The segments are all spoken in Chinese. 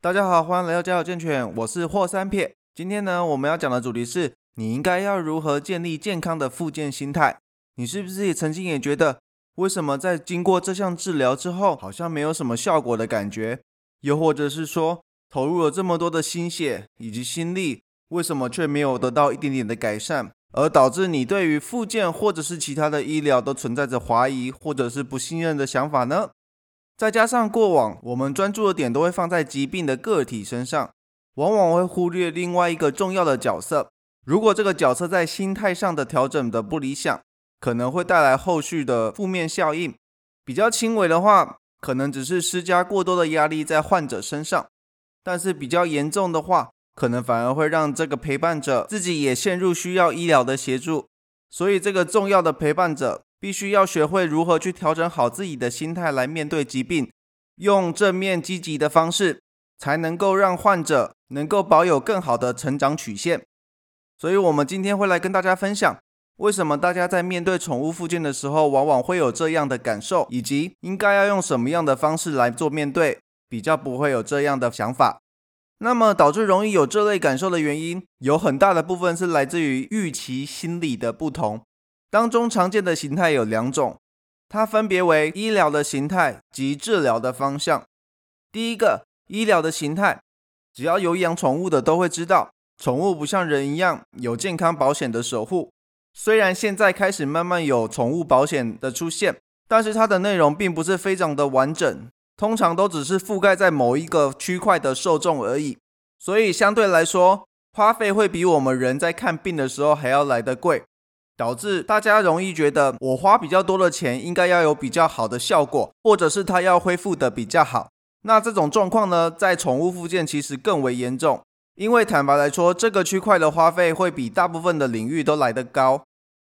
大家好，欢迎来到家有健全，我是霍三撇。今天呢，我们要讲的主题是你应该要如何建立健康的复健心态。你是不是也曾经也觉得，为什么在经过这项治疗之后，好像没有什么效果的感觉？又或者是说，投入了这么多的心血以及心力，为什么却没有得到一点点的改善，而导致你对于复健或者是其他的医疗都存在着怀疑或者是不信任的想法呢？再加上过往我们专注的点都会放在疾病的个体身上，往往会忽略另外一个重要的角色。如果这个角色在心态上的调整的不理想，可能会带来后续的负面效应。比较轻微的话，可能只是施加过多的压力在患者身上；但是比较严重的话，可能反而会让这个陪伴者自己也陷入需要医疗的协助。所以，这个重要的陪伴者。必须要学会如何去调整好自己的心态来面对疾病，用正面积极的方式，才能够让患者能够保有更好的成长曲线。所以，我们今天会来跟大家分享，为什么大家在面对宠物附件的时候，往往会有这样的感受，以及应该要用什么样的方式来做面对，比较不会有这样的想法。那么，导致容易有这类感受的原因，有很大的部分是来自于预期心理的不同。当中常见的形态有两种，它分别为医疗的形态及治疗的方向。第一个，医疗的形态，只要有养宠物的都会知道，宠物不像人一样有健康保险的守护。虽然现在开始慢慢有宠物保险的出现，但是它的内容并不是非常的完整，通常都只是覆盖在某一个区块的受众而已。所以相对来说，花费会比我们人在看病的时候还要来得贵。导致大家容易觉得，我花比较多的钱，应该要有比较好的效果，或者是它要恢复的比较好。那这种状况呢，在宠物附件其实更为严重，因为坦白来说，这个区块的花费会比大部分的领域都来得高。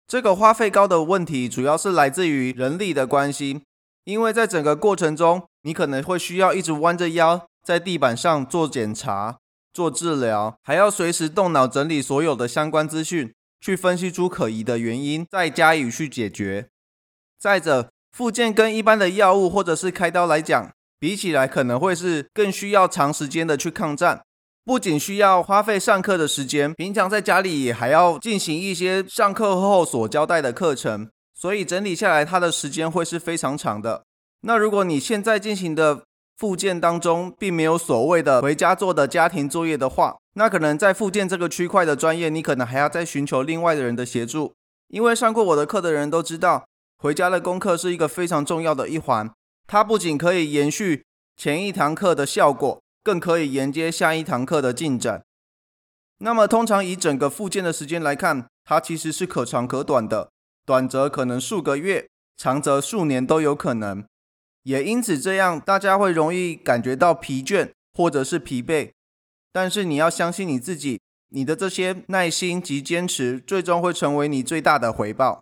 这个花费高的问题，主要是来自于人力的关系，因为在整个过程中，你可能会需要一直弯着腰在地板上做检查、做治疗，还要随时动脑整理所有的相关资讯。去分析出可疑的原因，再加以去解决。再者，复健跟一般的药物或者是开刀来讲，比起来可能会是更需要长时间的去抗战。不仅需要花费上课的时间，平常在家里也还要进行一些上课后所交代的课程，所以整理下来，它的时间会是非常长的。那如果你现在进行的复健当中，并没有所谓的回家做的家庭作业的话，那可能在附件这个区块的专业，你可能还要再寻求另外的人的协助。因为上过我的课的人都知道，回家的功课是一个非常重要的一环。它不仅可以延续前一堂课的效果，更可以沿接下一堂课的进展。那么，通常以整个复件的时间来看，它其实是可长可短的，短则可能数个月，长则数年都有可能。也因此，这样大家会容易感觉到疲倦或者是疲惫。但是你要相信你自己，你的这些耐心及坚持，最终会成为你最大的回报。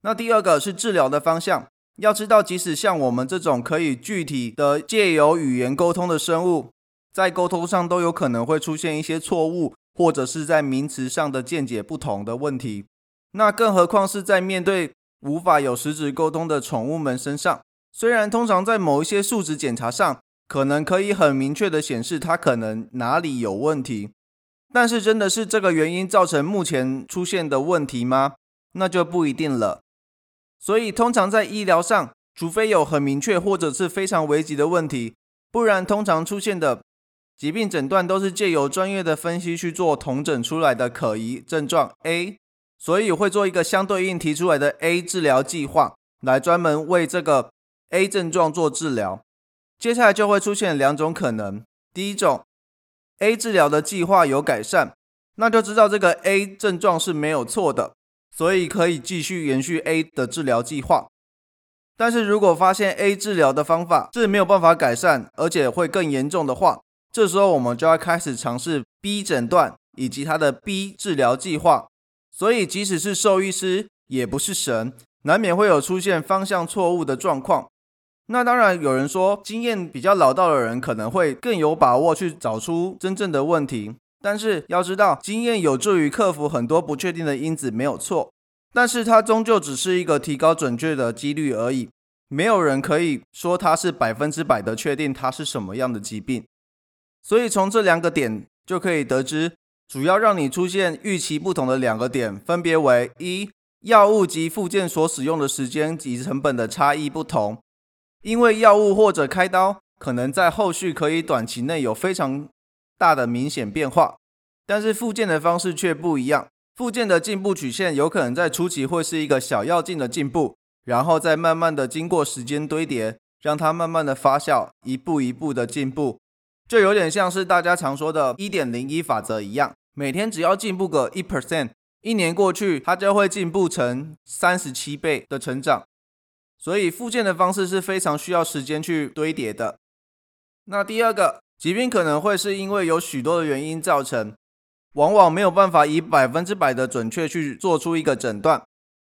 那第二个是治疗的方向，要知道，即使像我们这种可以具体的借由语言沟通的生物，在沟通上都有可能会出现一些错误，或者是在名词上的见解不同的问题。那更何况是在面对无法有实质沟通的宠物们身上，虽然通常在某一些数值检查上。可能可以很明确的显示它可能哪里有问题，但是真的是这个原因造成目前出现的问题吗？那就不一定了。所以通常在医疗上，除非有很明确或者是非常危急的问题，不然通常出现的疾病诊断都是借由专业的分析去做同诊出来的可疑症状 A，所以会做一个相对应提出来的 A 治疗计划，来专门为这个 A 症状做治疗。接下来就会出现两种可能。第一种，A 治疗的计划有改善，那就知道这个 A 症状是没有错的，所以可以继续延续 A 的治疗计划。但是如果发现 A 治疗的方法是没有办法改善，而且会更严重的话，这时候我们就要开始尝试 B 诊断以及它的 B 治疗计划。所以即使是兽医师也不是神，难免会有出现方向错误的状况。那当然，有人说经验比较老道的人可能会更有把握去找出真正的问题。但是要知道，经验有助于克服很多不确定的因子，没有错。但是它终究只是一个提高准确的几率而已。没有人可以说它是百分之百的确定它是什么样的疾病。所以从这两个点就可以得知，主要让你出现预期不同的两个点，分别为一。药物及附件所使用的时间及成本的差异不同，因为药物或者开刀可能在后续可以短期内有非常大的明显变化，但是复健的方式却不一样。复健的进步曲线有可能在初期会是一个小药劲的进步，然后再慢慢的经过时间堆叠，让它慢慢的发酵，一步一步的进步，就有点像是大家常说的“一点零一法则”一样，每天只要进步个一 percent。一年过去，它就会进步成三十七倍的成长，所以复健的方式是非常需要时间去堆叠的。那第二个疾病可能会是因为有许多的原因造成，往往没有办法以百分之百的准确去做出一个诊断，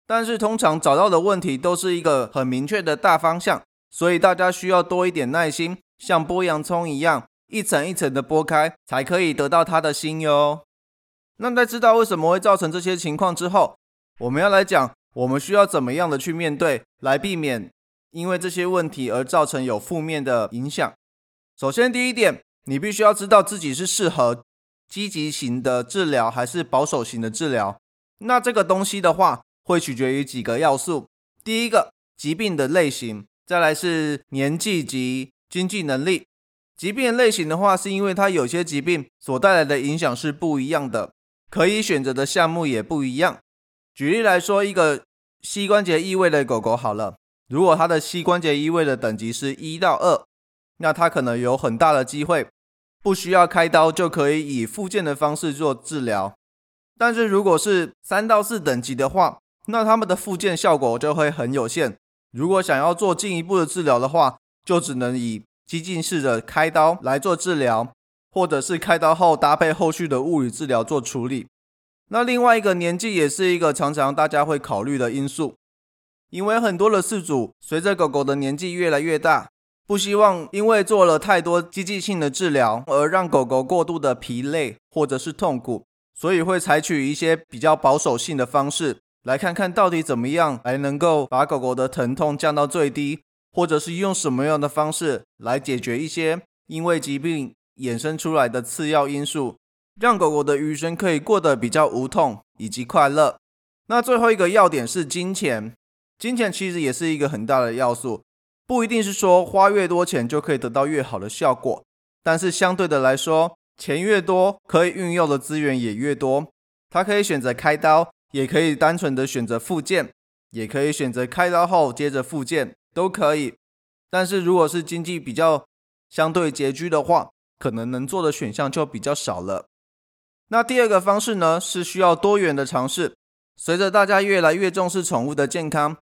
但是通常找到的问题都是一个很明确的大方向，所以大家需要多一点耐心，像剥洋葱一样，一层一层的剥开，才可以得到它的心哟。那在知道为什么会造成这些情况之后，我们要来讲，我们需要怎么样的去面对，来避免因为这些问题而造成有负面的影响。首先，第一点，你必须要知道自己是适合积极型的治疗还是保守型的治疗。那这个东西的话，会取决于几个要素。第一个，疾病的类型；再来是年纪及经济能力。疾病类型的话，是因为它有些疾病所带来的影响是不一样的。可以选择的项目也不一样。举例来说，一个膝关节异位的狗狗好了，如果它的膝关节异位的等级是一到二，那它可能有很大的机会不需要开刀就可以以复健的方式做治疗。但是如果是三到四等级的话，那他们的复健效果就会很有限。如果想要做进一步的治疗的话，就只能以激进式的开刀来做治疗。或者是开刀后搭配后续的物理治疗做处理。那另外一个年纪也是一个常常大家会考虑的因素，因为很多的饲主随着狗狗的年纪越来越大，不希望因为做了太多积极性的治疗而让狗狗过度的疲累或者是痛苦，所以会采取一些比较保守性的方式，来看看到底怎么样来能够把狗狗的疼痛降到最低，或者是用什么样的方式来解决一些因为疾病。衍生出来的次要因素，让狗狗的余生可以过得比较无痛以及快乐。那最后一个要点是金钱，金钱其实也是一个很大的要素，不一定是说花越多钱就可以得到越好的效果，但是相对的来说，钱越多，可以运用的资源也越多。它可以选择开刀，也可以单纯的选择复健，也可以选择开刀后接着复健，都可以。但是如果是经济比较相对拮据的话，可能能做的选项就比较少了。那第二个方式呢，是需要多元的尝试。随着大家越来越重视宠物的健康，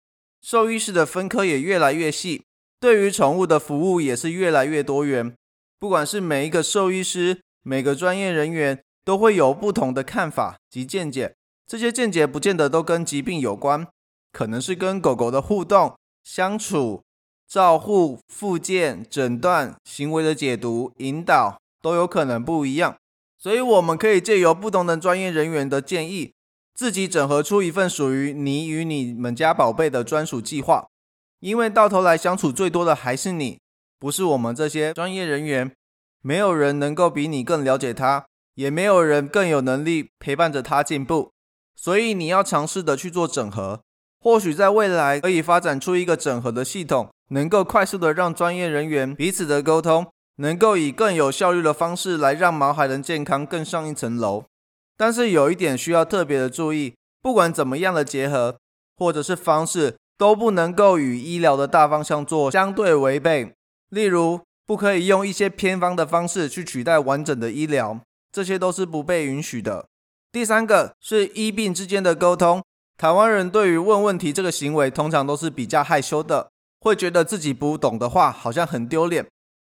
兽医师的分科也越来越细，对于宠物的服务也是越来越多元。不管是每一个兽医师，每个专业人员都会有不同的看法及见解。这些见解不见得都跟疾病有关，可能是跟狗狗的互动相处。照护、复健、诊断、行为的解读、引导都有可能不一样，所以我们可以借由不同的专业人员的建议，自己整合出一份属于你与你们家宝贝的专属计划。因为到头来相处最多的还是你，不是我们这些专业人员。没有人能够比你更了解他，也没有人更有能力陪伴着他进步。所以你要尝试的去做整合，或许在未来可以发展出一个整合的系统。能够快速的让专业人员彼此的沟通，能够以更有效率的方式来让毛孩的健康更上一层楼。但是有一点需要特别的注意，不管怎么样的结合或者是方式，都不能够与医疗的大方向做相对违背。例如，不可以用一些偏方的方式去取代完整的医疗，这些都是不被允许的。第三个是医病之间的沟通。台湾人对于问问题这个行为，通常都是比较害羞的。会觉得自己不懂的话好像很丢脸，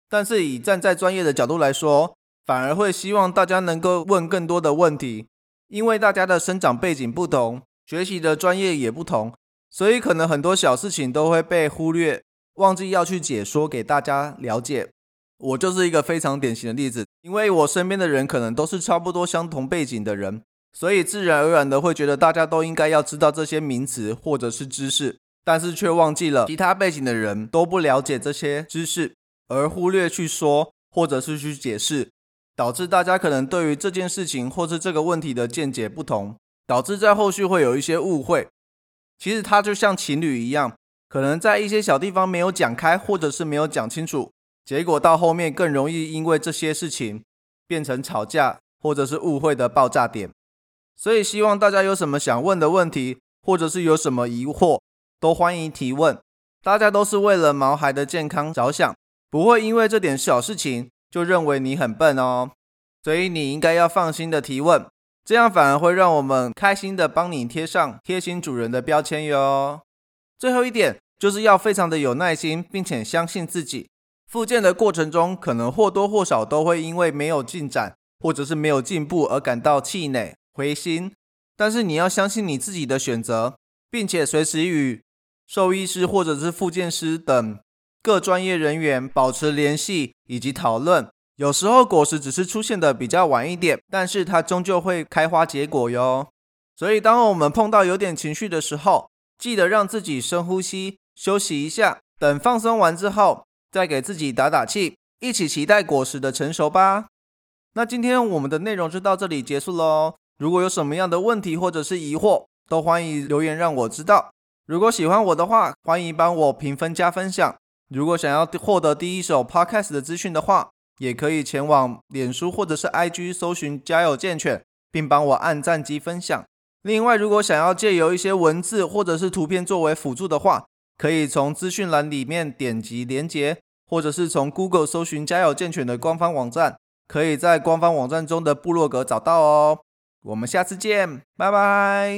但是以站在专业的角度来说，反而会希望大家能够问更多的问题，因为大家的生长背景不同，学习的专业也不同，所以可能很多小事情都会被忽略，忘记要去解说给大家了解。我就是一个非常典型的例子，因为我身边的人可能都是差不多相同背景的人，所以自然而然的会觉得大家都应该要知道这些名词或者是知识。但是却忘记了其他背景的人都不了解这些知识，而忽略去说或者是去解释，导致大家可能对于这件事情或是这个问题的见解不同，导致在后续会有一些误会。其实它就像情侣一样，可能在一些小地方没有讲开，或者是没有讲清楚，结果到后面更容易因为这些事情变成吵架或者是误会的爆炸点。所以希望大家有什么想问的问题，或者是有什么疑惑，都欢迎提问。大家都是为了毛孩的健康着想，不会因为这点小事情就认为你很笨哦。所以你应该要放心的提问，这样反而会让我们开心的帮你贴上贴心主人的标签哟。最后一点就是要非常的有耐心，并且相信自己。复健的过程中，可能或多或少都会因为没有进展，或者是没有进步而感到气馁、灰心。但是你要相信你自己的选择，并且随时与兽医师或者是复健师等各专业人员保持联系以及讨论。有时候果实只是出现的比较晚一点，但是它终究会开花结果哟。所以当我们碰到有点情绪的时候，记得让自己深呼吸，休息一下，等放松完之后，再给自己打打气，一起期待果实的成熟吧。那今天我们的内容就到这里结束喽。如果有什么样的问题或者是疑惑，都欢迎留言让我知道。如果喜欢我的话，欢迎帮我评分加分享。如果想要获得第一手 Podcast 的资讯的话，也可以前往脸书或者是 IG 搜寻“家有健犬”，并帮我按赞及分享。另外，如果想要借由一些文字或者是图片作为辅助的话，可以从资讯栏里面点击连结，或者是从 Google 搜寻“家有健犬”的官方网站，可以在官方网站中的部落格找到哦。我们下次见，拜拜。